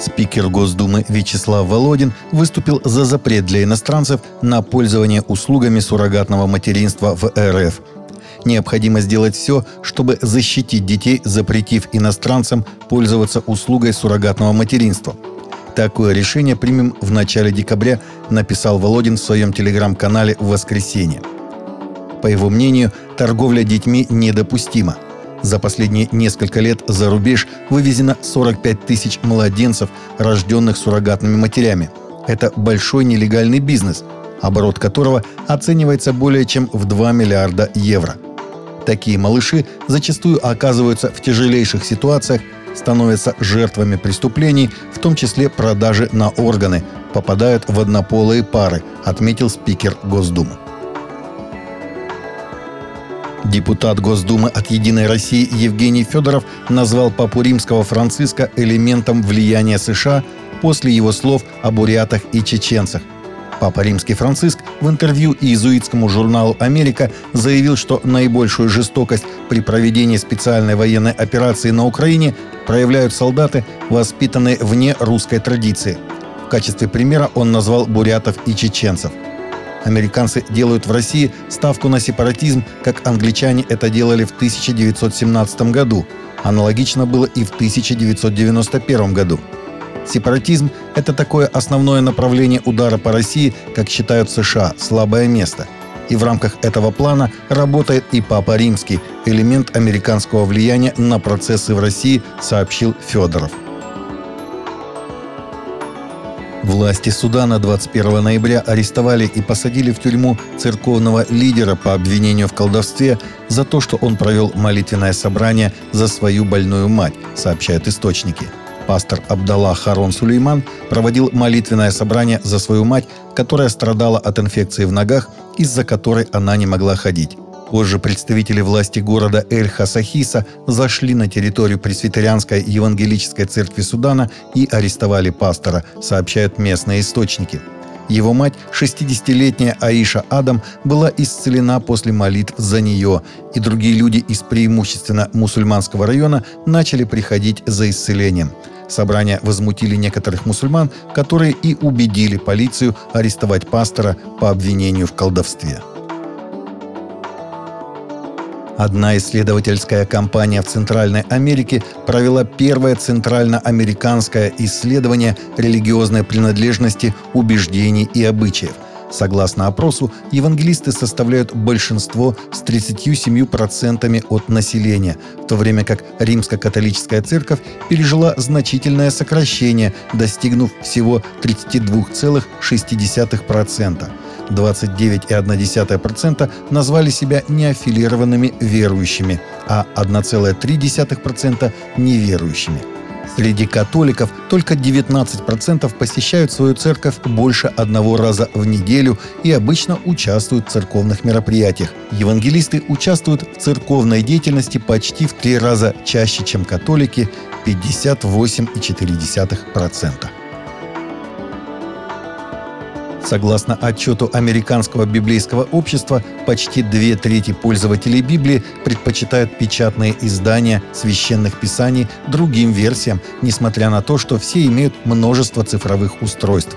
Спикер Госдумы Вячеслав Володин выступил за запрет для иностранцев на пользование услугами суррогатного материнства в РФ. Необходимо сделать все, чтобы защитить детей, запретив иностранцам пользоваться услугой суррогатного материнства. Такое решение примем в начале декабря, написал Володин в своем телеграм-канале в воскресенье. По его мнению, торговля детьми недопустима – за последние несколько лет за рубеж вывезено 45 тысяч младенцев, рожденных суррогатными матерями. Это большой нелегальный бизнес, оборот которого оценивается более чем в 2 миллиарда евро. Такие малыши зачастую оказываются в тяжелейших ситуациях, становятся жертвами преступлений, в том числе продажи на органы, попадают в однополые пары, отметил спикер Госдумы. Депутат Госдумы от «Единой России» Евгений Федоров назвал папу римского Франциска элементом влияния США после его слов о бурятах и чеченцах. Папа Римский Франциск в интервью иезуитскому журналу «Америка» заявил, что наибольшую жестокость при проведении специальной военной операции на Украине проявляют солдаты, воспитанные вне русской традиции. В качестве примера он назвал бурятов и чеченцев – Американцы делают в России ставку на сепаратизм, как англичане это делали в 1917 году. Аналогично было и в 1991 году. Сепаратизм – это такое основное направление удара по России, как считают США, слабое место. И в рамках этого плана работает и Папа Римский, элемент американского влияния на процессы в России, сообщил Федоров. Власти Судана 21 ноября арестовали и посадили в тюрьму церковного лидера по обвинению в колдовстве за то, что он провел молитвенное собрание за свою больную мать, сообщают источники. Пастор Абдалла Харон Сулейман проводил молитвенное собрание за свою мать, которая страдала от инфекции в ногах, из-за которой она не могла ходить. Позже представители власти города Эль-Хасахиса зашли на территорию Пресвитерианской евангелической церкви Судана и арестовали пастора, сообщают местные источники. Его мать, 60-летняя Аиша Адам, была исцелена после молитв за нее, и другие люди из преимущественно мусульманского района начали приходить за исцелением. Собрания возмутили некоторых мусульман, которые и убедили полицию арестовать пастора по обвинению в колдовстве. Одна исследовательская компания в Центральной Америке провела первое центральноамериканское исследование религиозной принадлежности, убеждений и обычаев – Согласно опросу, евангелисты составляют большинство с 37% от населения, в то время как римско-католическая церковь пережила значительное сокращение, достигнув всего 32,6%. 29,1% назвали себя неаффилированными верующими, а 1,3% неверующими. Среди католиков только 19% посещают свою церковь больше одного раза в неделю и обычно участвуют в церковных мероприятиях. Евангелисты участвуют в церковной деятельности почти в три раза чаще, чем католики – 58,4%. Согласно отчету Американского библейского общества, почти две трети пользователей Библии предпочитают печатные издания священных писаний другим версиям, несмотря на то, что все имеют множество цифровых устройств.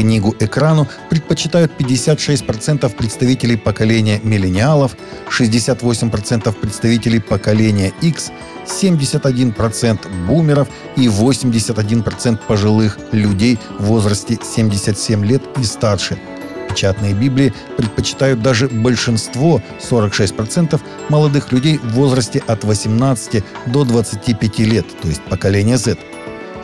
Книгу экрану предпочитают 56% представителей поколения миллениалов, 68% представителей поколения X, 71% бумеров и 81% пожилых людей в возрасте 77 лет и старше. Печатные Библии предпочитают даже большинство, 46% молодых людей в возрасте от 18 до 25 лет, то есть поколение Z.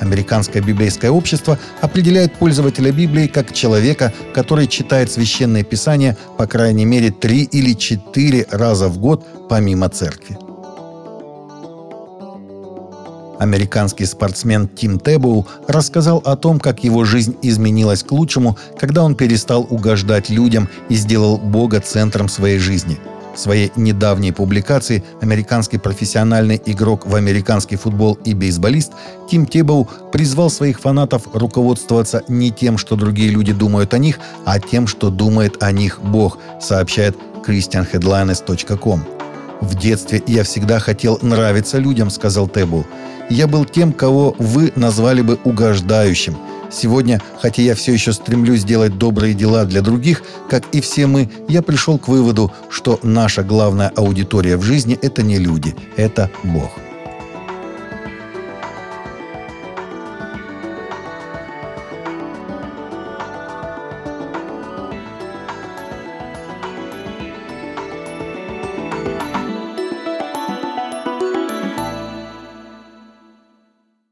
Американское библейское общество определяет пользователя Библии как человека, который читает священное писание по крайней мере три или четыре раза в год помимо церкви. Американский спортсмен Тим Тебоу рассказал о том, как его жизнь изменилась к лучшему, когда он перестал угождать людям и сделал Бога центром своей жизни. В своей недавней публикации американский профессиональный игрок в американский футбол и бейсболист Тим Тебоу призвал своих фанатов руководствоваться не тем, что другие люди думают о них, а тем, что думает о них Бог, сообщает christianheadlines.com. «В детстве я всегда хотел нравиться людям», — сказал Тебу. «Я был тем, кого вы назвали бы угождающим. Сегодня, хотя я все еще стремлюсь делать добрые дела для других, как и все мы, я пришел к выводу, что наша главная аудитория в жизни – это не люди, это Бог».